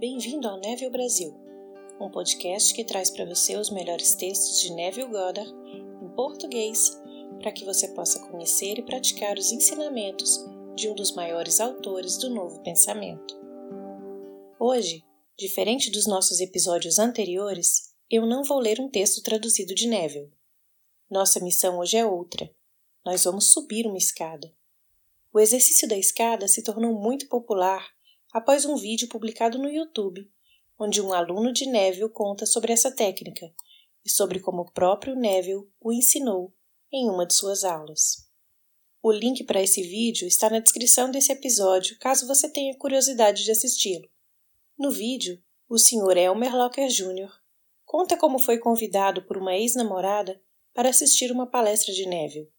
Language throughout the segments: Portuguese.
Bem-vindo ao Neville Brasil, um podcast que traz para você os melhores textos de Neville Goddard em português, para que você possa conhecer e praticar os ensinamentos de um dos maiores autores do novo pensamento. Hoje, diferente dos nossos episódios anteriores, eu não vou ler um texto traduzido de Neville. Nossa missão hoje é outra. Nós vamos subir uma escada. O exercício da escada se tornou muito popular após um vídeo publicado no YouTube, onde um aluno de Neville conta sobre essa técnica e sobre como o próprio Neville o ensinou em uma de suas aulas. O link para esse vídeo está na descrição desse episódio, caso você tenha curiosidade de assisti-lo. No vídeo, o Sr. Elmer Locker Jr. conta como foi convidado por uma ex-namorada para assistir uma palestra de Neville.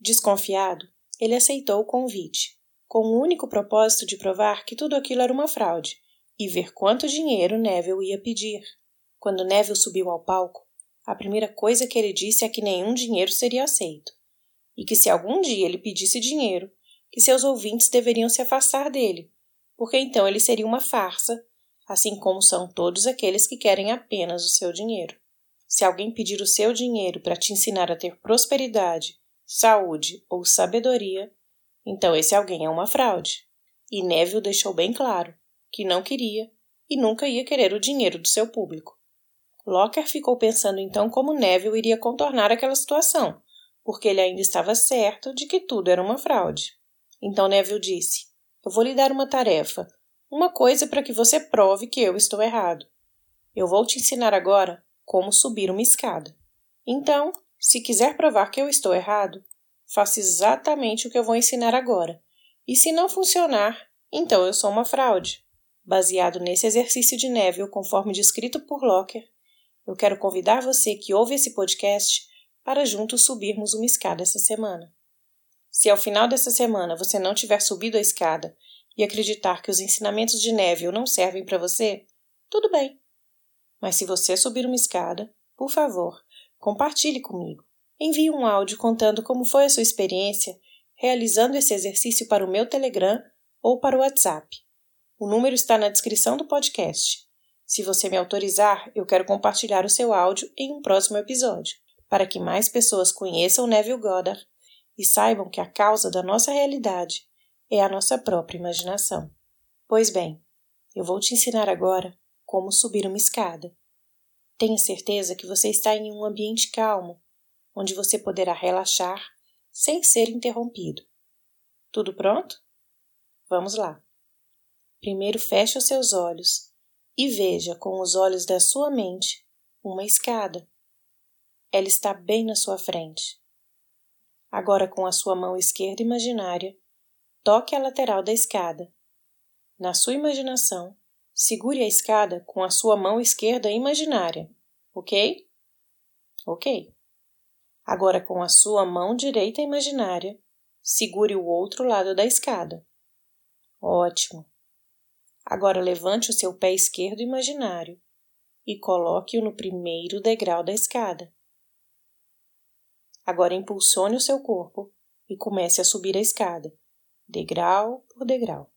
Desconfiado, ele aceitou o convite, com o único propósito de provar que tudo aquilo era uma fraude e ver quanto dinheiro Neville ia pedir. Quando Neville subiu ao palco, a primeira coisa que ele disse é que nenhum dinheiro seria aceito, e que se algum dia ele pedisse dinheiro, que seus ouvintes deveriam se afastar dele, porque então ele seria uma farsa, assim como são todos aqueles que querem apenas o seu dinheiro. Se alguém pedir o seu dinheiro para te ensinar a ter prosperidade saúde ou sabedoria, então esse alguém é uma fraude. E Neville deixou bem claro que não queria e nunca ia querer o dinheiro do seu público. Locker ficou pensando então como Neville iria contornar aquela situação, porque ele ainda estava certo de que tudo era uma fraude. Então Neville disse: Eu vou lhe dar uma tarefa, uma coisa para que você prove que eu estou errado. Eu vou te ensinar agora como subir uma escada. Então, se quiser provar que eu estou errado, faça exatamente o que eu vou ensinar agora. E se não funcionar, então eu sou uma fraude. Baseado nesse exercício de Neville, conforme descrito por Locker, eu quero convidar você que ouve esse podcast para juntos subirmos uma escada essa semana. Se ao final dessa semana você não tiver subido a escada e acreditar que os ensinamentos de Neville não servem para você, tudo bem. Mas se você subir uma escada, por favor, Compartilhe comigo. Envie um áudio contando como foi a sua experiência realizando esse exercício para o meu Telegram ou para o WhatsApp. O número está na descrição do podcast. Se você me autorizar, eu quero compartilhar o seu áudio em um próximo episódio, para que mais pessoas conheçam Neville Goddard e saibam que a causa da nossa realidade é a nossa própria imaginação. Pois bem, eu vou te ensinar agora como subir uma escada. Tenha certeza que você está em um ambiente calmo, onde você poderá relaxar sem ser interrompido. Tudo pronto? Vamos lá. Primeiro feche os seus olhos e veja com os olhos da sua mente uma escada. Ela está bem na sua frente. Agora, com a sua mão esquerda imaginária, toque a lateral da escada. Na sua imaginação, Segure a escada com a sua mão esquerda imaginária, ok? Ok. Agora, com a sua mão direita imaginária, segure o outro lado da escada. Ótimo. Agora levante o seu pé esquerdo imaginário e coloque-o no primeiro degrau da escada. Agora impulsione o seu corpo e comece a subir a escada, degrau por degrau.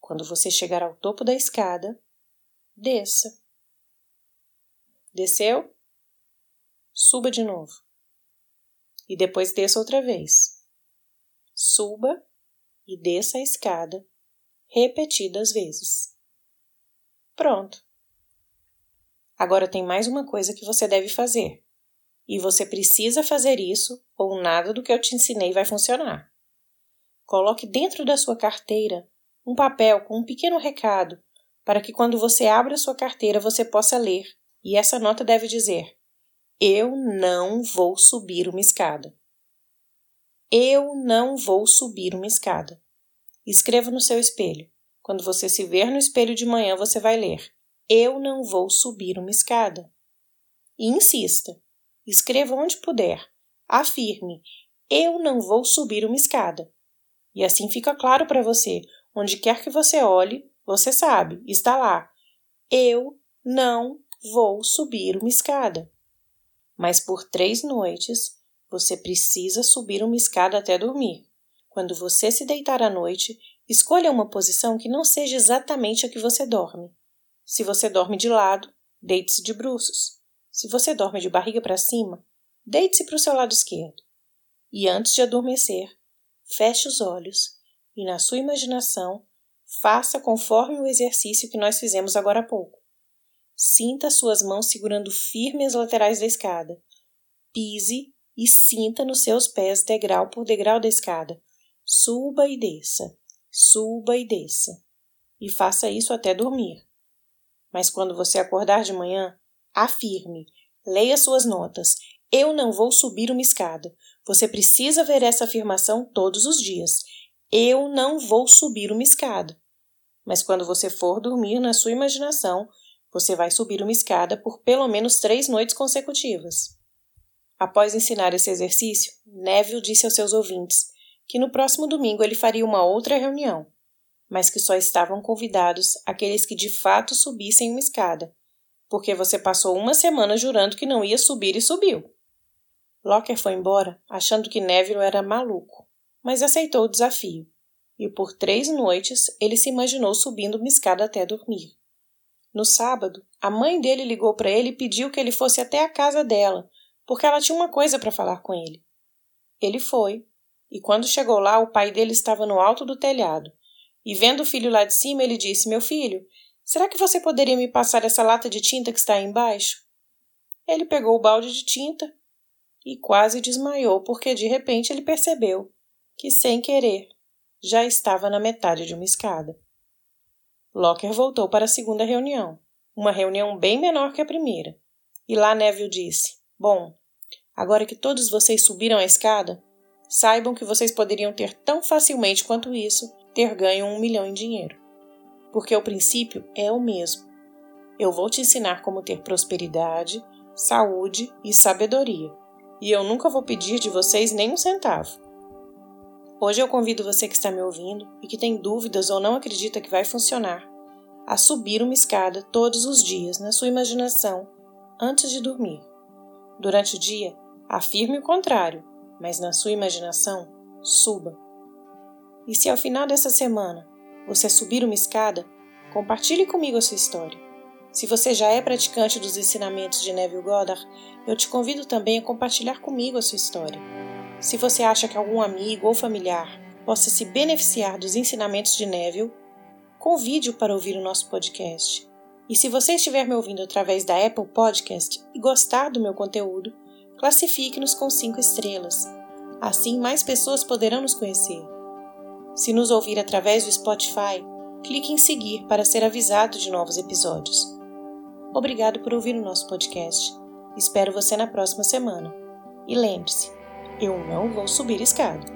Quando você chegar ao topo da escada, desça. Desceu? Suba de novo. E depois desça outra vez. Suba e desça a escada repetidas vezes. Pronto. Agora tem mais uma coisa que você deve fazer. E você precisa fazer isso, ou nada do que eu te ensinei vai funcionar. Coloque dentro da sua carteira um papel com um pequeno recado para que quando você abra sua carteira você possa ler. E essa nota deve dizer: Eu não vou subir uma escada. Eu não vou subir uma escada. Escreva no seu espelho. Quando você se ver no espelho de manhã, você vai ler: Eu não vou subir uma escada. E insista. Escreva onde puder. Afirme: Eu não vou subir uma escada. E assim fica claro para você Onde quer que você olhe, você sabe, está lá. Eu não vou subir uma escada. Mas por três noites você precisa subir uma escada até dormir. Quando você se deitar à noite, escolha uma posição que não seja exatamente a que você dorme. Se você dorme de lado, deite-se de bruços. Se você dorme de barriga para cima, deite-se para o seu lado esquerdo. E antes de adormecer, feche os olhos e, na sua imaginação, faça conforme o exercício que nós fizemos agora há pouco. Sinta suas mãos segurando firme as laterais da escada. Pise e sinta nos seus pés degrau por degrau da escada. Suba e desça, suba e desça. E faça isso até dormir. Mas quando você acordar de manhã, afirme, leia suas notas. Eu não vou subir uma escada. Você precisa ver essa afirmação todos os dias. Eu não vou subir uma escada. Mas quando você for dormir na sua imaginação, você vai subir uma escada por pelo menos três noites consecutivas. Após ensinar esse exercício, Neville disse aos seus ouvintes que no próximo domingo ele faria uma outra reunião, mas que só estavam convidados aqueles que de fato subissem uma escada, porque você passou uma semana jurando que não ia subir e subiu. Locker foi embora achando que Neville era maluco, mas aceitou o desafio, e por três noites ele se imaginou subindo uma escada até dormir. No sábado, a mãe dele ligou para ele e pediu que ele fosse até a casa dela porque ela tinha uma coisa para falar com ele. Ele foi, e quando chegou lá, o pai dele estava no alto do telhado. E vendo o filho lá de cima, ele disse: Meu filho, será que você poderia me passar essa lata de tinta que está aí embaixo? Ele pegou o balde de tinta e quase desmaiou, porque de repente ele percebeu que, sem querer, já estava na metade de uma escada. Locker voltou para a segunda reunião, uma reunião bem menor que a primeira, e lá Neville disse: Bom, agora que todos vocês subiram a escada, saibam que vocês poderiam ter tão facilmente quanto isso ter ganho um milhão em dinheiro. Porque o princípio é o mesmo. Eu vou te ensinar como ter prosperidade, saúde e sabedoria. E eu nunca vou pedir de vocês nem um centavo. Hoje eu convido você que está me ouvindo e que tem dúvidas ou não acredita que vai funcionar a subir uma escada todos os dias na sua imaginação antes de dormir. Durante o dia, afirme o contrário, mas na sua imaginação, suba. E se ao final dessa semana você subir uma escada, compartilhe comigo a sua história. Se você já é praticante dos ensinamentos de Neville Goddard, eu te convido também a compartilhar comigo a sua história. Se você acha que algum amigo ou familiar possa se beneficiar dos ensinamentos de Neville, convide-o para ouvir o nosso podcast. E se você estiver me ouvindo através da Apple Podcast e gostar do meu conteúdo, classifique-nos com 5 estrelas. Assim, mais pessoas poderão nos conhecer. Se nos ouvir através do Spotify, clique em seguir para ser avisado de novos episódios. Obrigado por ouvir o nosso podcast. Espero você na próxima semana. E lembre-se, eu não vou subir escada.